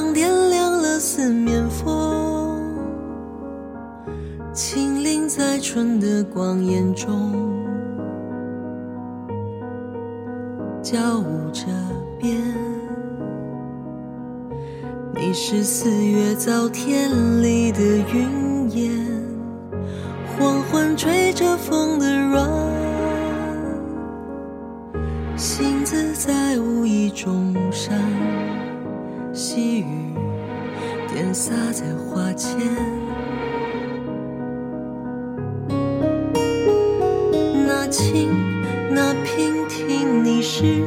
小巷点亮了四面风，轻灵在春的光艳中，交舞着变。你是四月早天里的云烟，黄昏吹着风的软。星子在无意中闪，细雨点洒在花间。那轻，那娉婷，你是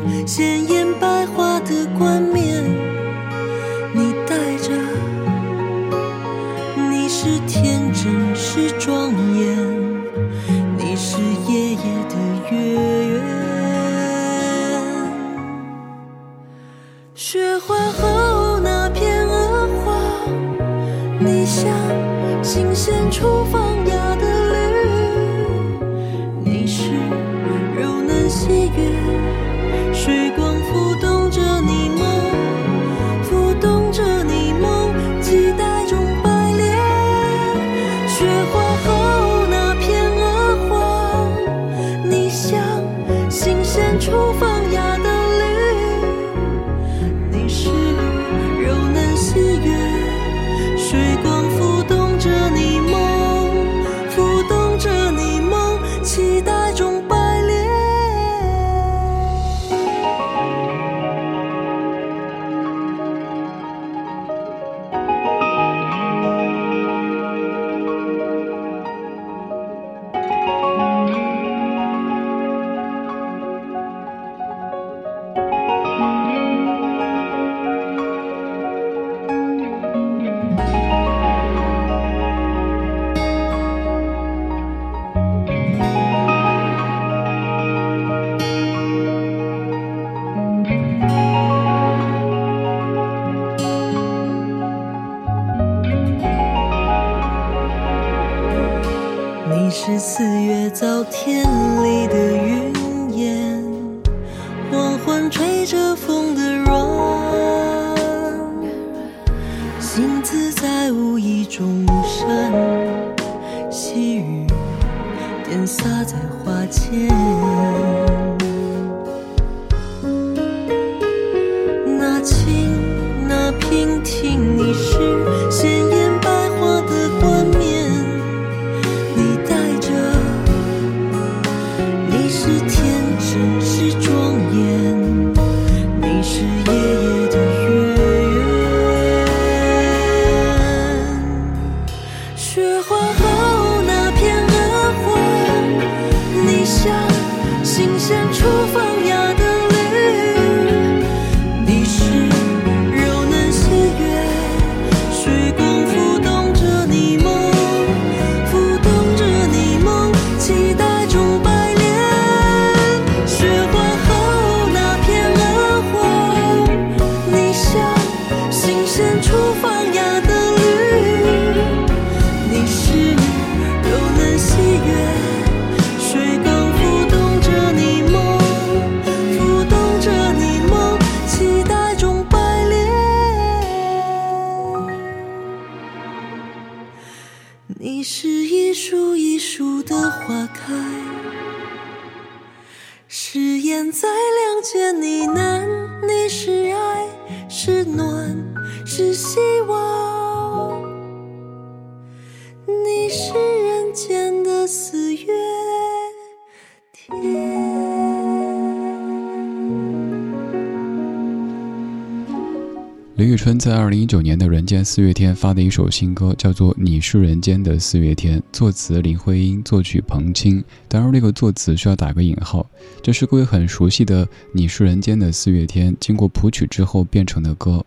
李宇春在二零一九年的《人间四月天》发的一首新歌，叫做《你是人间的四月天》，作词林徽因，作曲彭青。当然，这个作词需要打个引号。这是各位很熟悉的《你是人间的四月天》，经过谱曲之后变成的歌。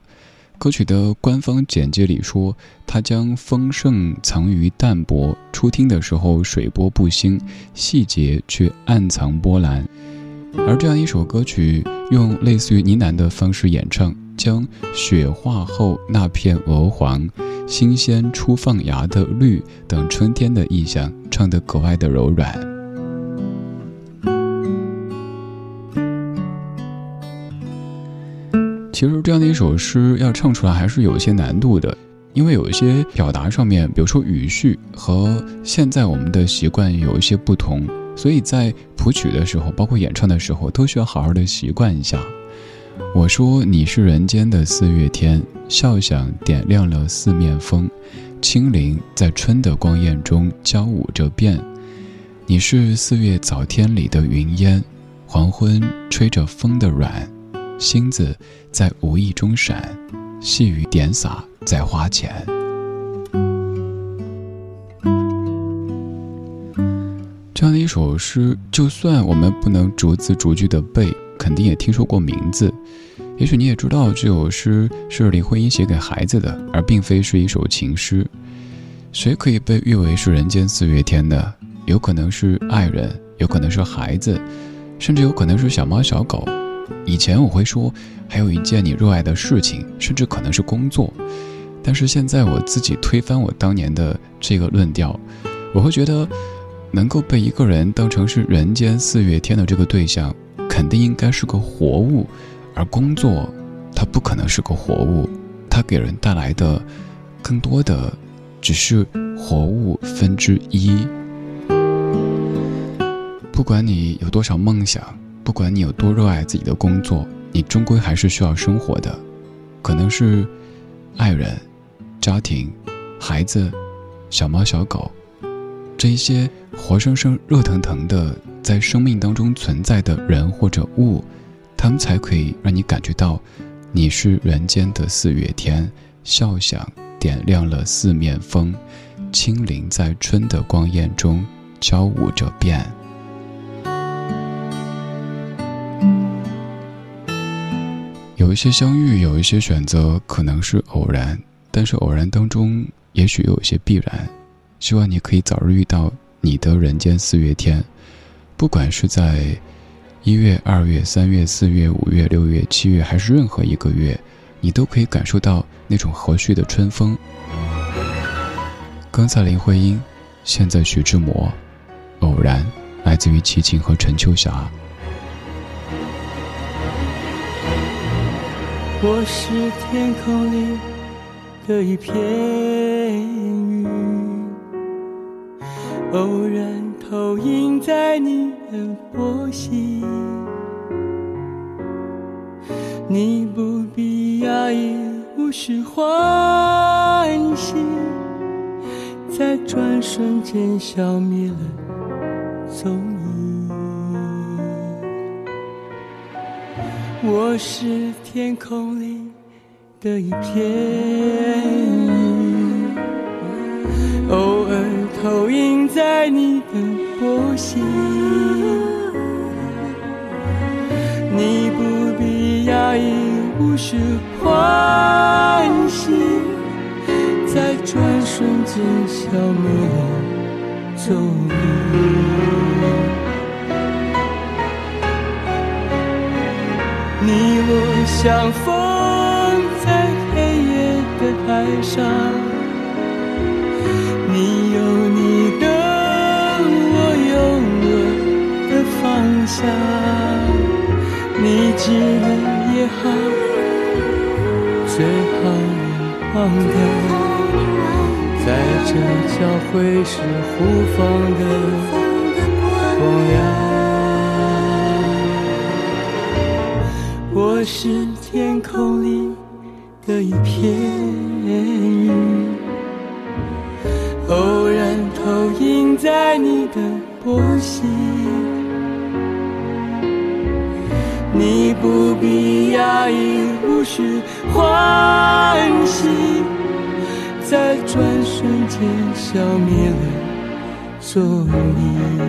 歌曲的官方简介里说，它将丰盛藏于淡泊，初听的时候水波不兴，细节却暗藏波澜。而这样一首歌曲，用类似于呢喃的方式演唱。将雪化后那片鹅黄、新鲜初放芽的绿等春天的意象唱得格外的柔软。其实这样的一首诗要唱出来还是有一些难度的，因为有一些表达上面，比如说语序和现在我们的习惯有一些不同，所以在谱曲的时候，包括演唱的时候，都需要好好的习惯一下。我说你是人间的四月天，笑响点亮了四面风，清灵在春的光艳中交舞着变。你是四月早天里的云烟，黄昏吹着风的软，星子在无意中闪，细雨点洒在花前。这样的一首诗，就算我们不能逐字逐句的背。肯定也听说过名字，也许你也知道这首诗是林徽因写给孩子的，而并非是一首情诗。谁可以被誉为是人间四月天的？有可能是爱人，有可能是孩子，甚至有可能是小猫小狗。以前我会说，还有一件你热爱的事情，甚至可能是工作。但是现在我自己推翻我当年的这个论调，我会觉得，能够被一个人当成是人间四月天的这个对象。肯定应该是个活物，而工作，它不可能是个活物，它给人带来的，更多的，只是活物分之一。不管你有多少梦想，不管你有多热爱自己的工作，你终归还是需要生活的，可能是爱人、家庭、孩子、小猫小狗，这些活生生、热腾腾的。在生命当中存在的人或者物，他们才可以让你感觉到，你是人间的四月天，笑响点亮了四面风，轻灵在春的光艳中交舞着变。有一些相遇，有一些选择，可能是偶然，但是偶然当中，也许有一些必然。希望你可以早日遇到你的人间四月天。不管是在一月、二月、三月、四月、五月、六月、七月，还是任何一个月，你都可以感受到那种和煦的春风。刚才林徽因，现在徐志摩，偶然来自于齐秦和陈秋霞。我是天空里的一片偶然。投影在你的波心，你不必讶异，无需欢喜，在转瞬间消灭了踪影。我是天空里的一片云，偶尔投影在你的。波心，你不必讶异，无需欢喜，在转瞬间消灭踪影。你我相逢在黑夜的海上，你有你的。我有我的方向你记得也好，最好你忘掉，在这交汇时互放的光亮。我是天空里的一片云，偶然投影在你的波心。你不必压抑，无需欢喜，在转瞬间消灭了踪影。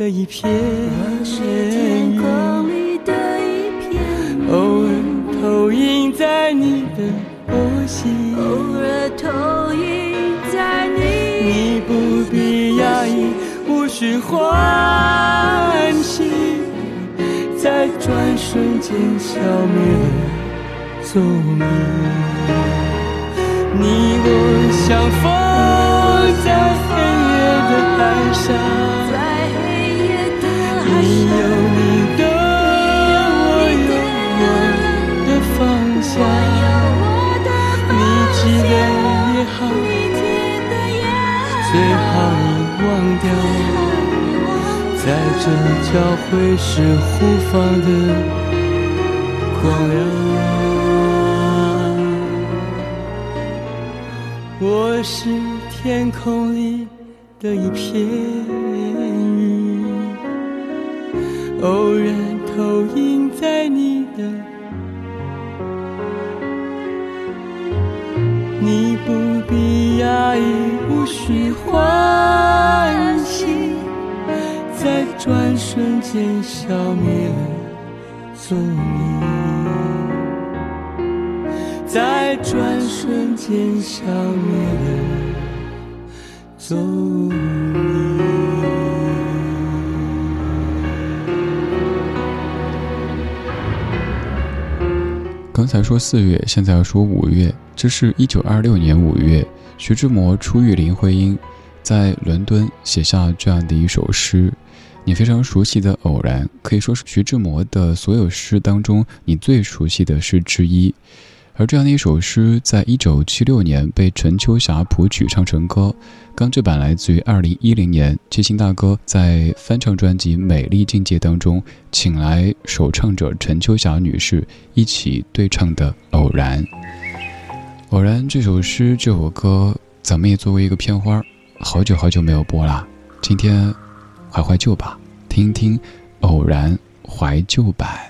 的一片云，偶尔投影在你的波心，偶尔投影在你。你不必压抑，无需欢喜，在转瞬间消灭了踪影。你我相逢在黑夜的。海上，有你的我，有我的方向。你记得也好，最好。你忘掉。在这交汇时互放的光亮，我是天空里的一片。偶然投影在你的，你不必压抑，无需欢喜，在转瞬间消灭了踪影，在转瞬间消灭了。踪影才说四月，现在要说五月。这是一九二六年五月，徐志摩初遇林徽因，在伦敦写下这样的一首诗。你非常熟悉的《偶然》，可以说是徐志摩的所有诗当中你最熟悉的诗之一。而这样的一首诗，在一九七六年被陈秋霞谱曲唱成歌，钢制版来自于二零一零年，七星大哥在翻唱专辑《美丽境界》当中，请来首唱者陈秋霞女士一起对唱的《偶然》。偶然这首诗这首歌，咱们也作为一个片花，好久好久没有播啦。今天怀怀旧吧，听听《偶然》怀旧版。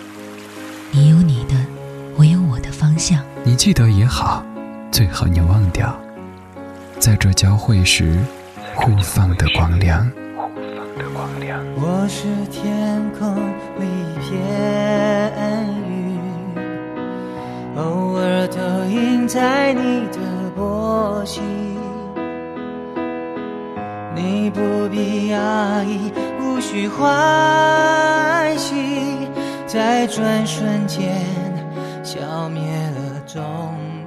记得也好，最好你忘掉，在这交汇时互放的光亮。我是天空里一片云，偶尔投影在你的波心。你不必压抑，无需欢喜。在转瞬间了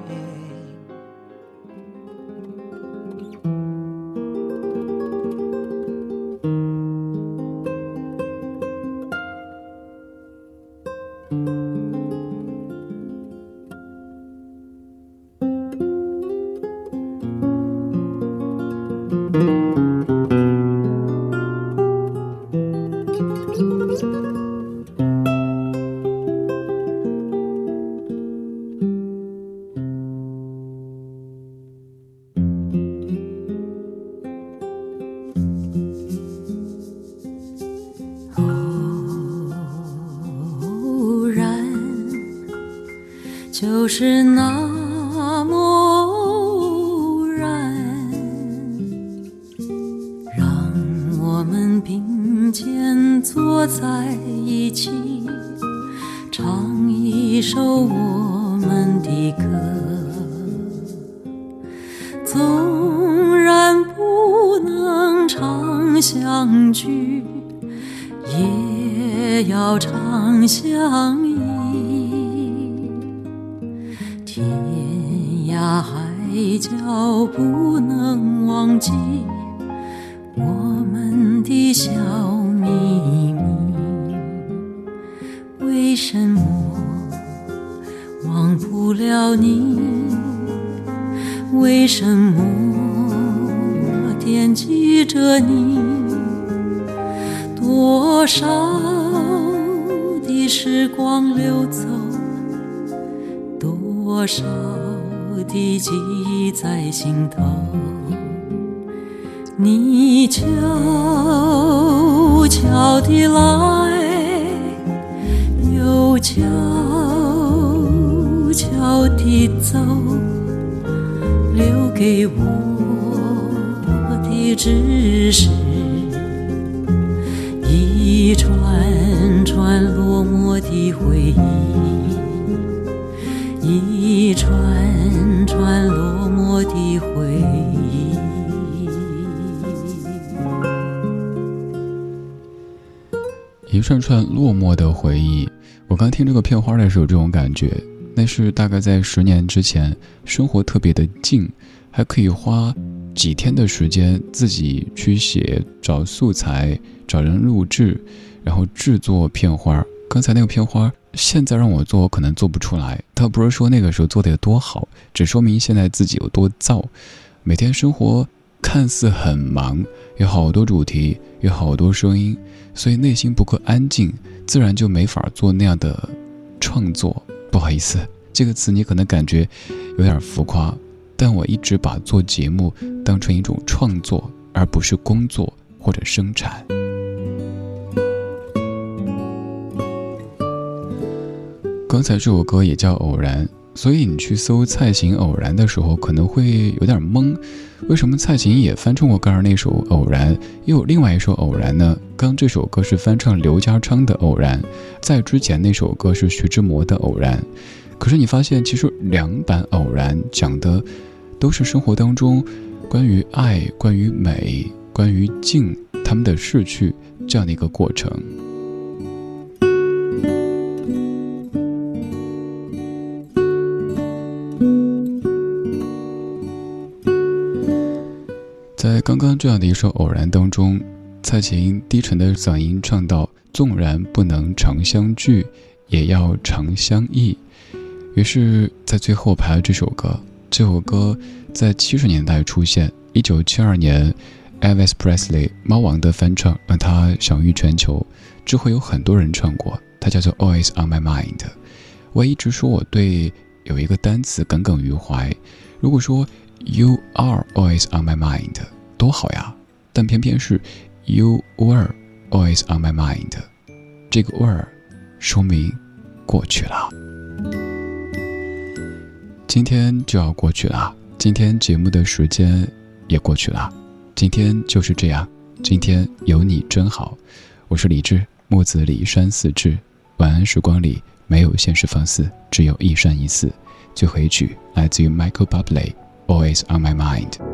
是那么偶然，让我们并肩坐在一起，唱一首我们的歌。不了你？为什么惦记着你？多少的时光流走。多少的记忆在心头，你悄悄地来，又悄悄悄地走，留给我的只是一串串落寞的回忆。一串串落寞的回忆，一串串落寞的回忆。我刚听这个片花的时候，这种感觉，那是大概在十年之前，生活特别的静，还可以花几天的时间自己去写，找素材，找人录制，然后制作片花。刚才那个片花。现在让我做，我可能做不出来。倒不是说那个时候做的有多好，只说明现在自己有多燥。每天生活看似很忙，有好多主题，有好多声音，所以内心不够安静，自然就没法做那样的创作。不好意思，这个词你可能感觉有点浮夸，但我一直把做节目当成一种创作，而不是工作或者生产。刚才这首歌也叫《偶然》，所以你去搜蔡琴《偶然》的时候，可能会有点懵。为什么蔡琴也翻唱过刚才那首《偶然》，又有另外一首《偶然》呢？刚这首歌是翻唱刘家昌的《偶然》，在之前那首歌是徐志摩的《偶然》。可是你发现，其实两版《偶然》讲的都是生活当中关于爱、关于美、关于静他们的逝去这样的一个过程。在刚刚这样的一首《偶然》当中，蔡琴低沉的嗓音唱到：“纵然不能常相聚，也要常相忆。”于是，在最后排了这首歌。这首歌在七十年代出现，一九七二年，Elvis Presley 猫王的翻唱让他享誉全球。之后有很多人唱过，它叫做《Always on My Mind》。我一直说我对有一个单词耿耿于怀。如果说 “You are always on my mind”。多好呀！但偏偏是 you were always on my mind，这个 were 说明过去了。今天就要过去了，今天节目的时间也过去了，今天就是这样，今天有你真好。我是李志，木子李山四志。晚安时光里没有现实放肆，只有一山一寺。最后一曲来自于 Michael Bublé，Always on my mind。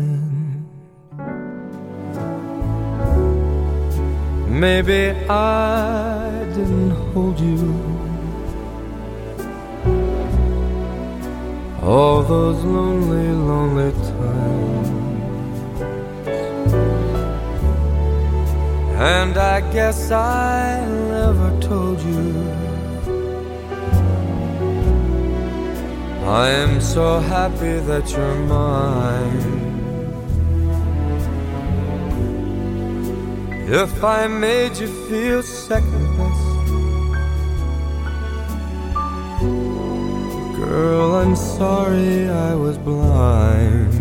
Maybe I didn't hold you all those lonely, lonely times. And I guess I never told you. I am so happy that you're mine. If I made you feel second best, girl, I'm sorry I was blind.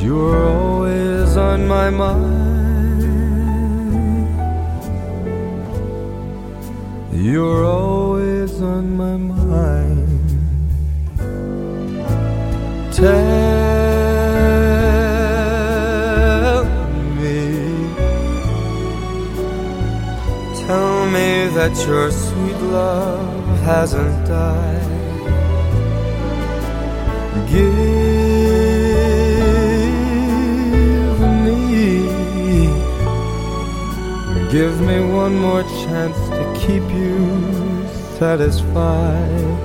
You were always on my mind. You're always on my mind. Tell that your sweet love hasn't died. Give me, give me one more chance to keep you satisfied,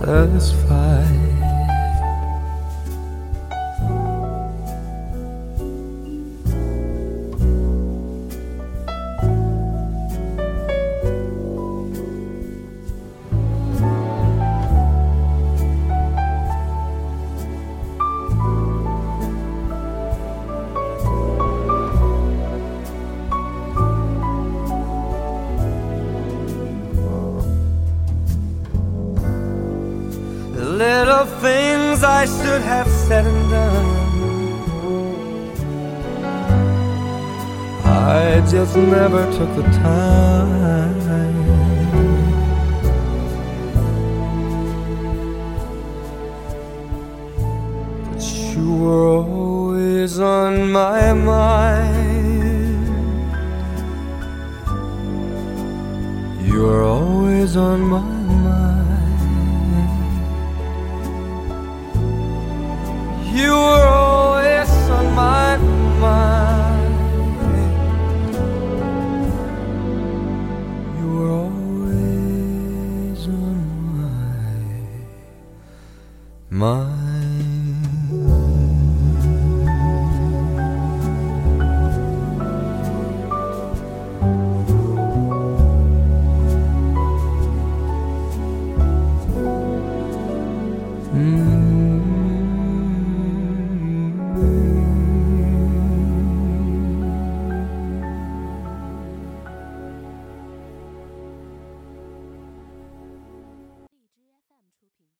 satisfied. Just never took the time. But you were always on my mind. You were always on my mind. You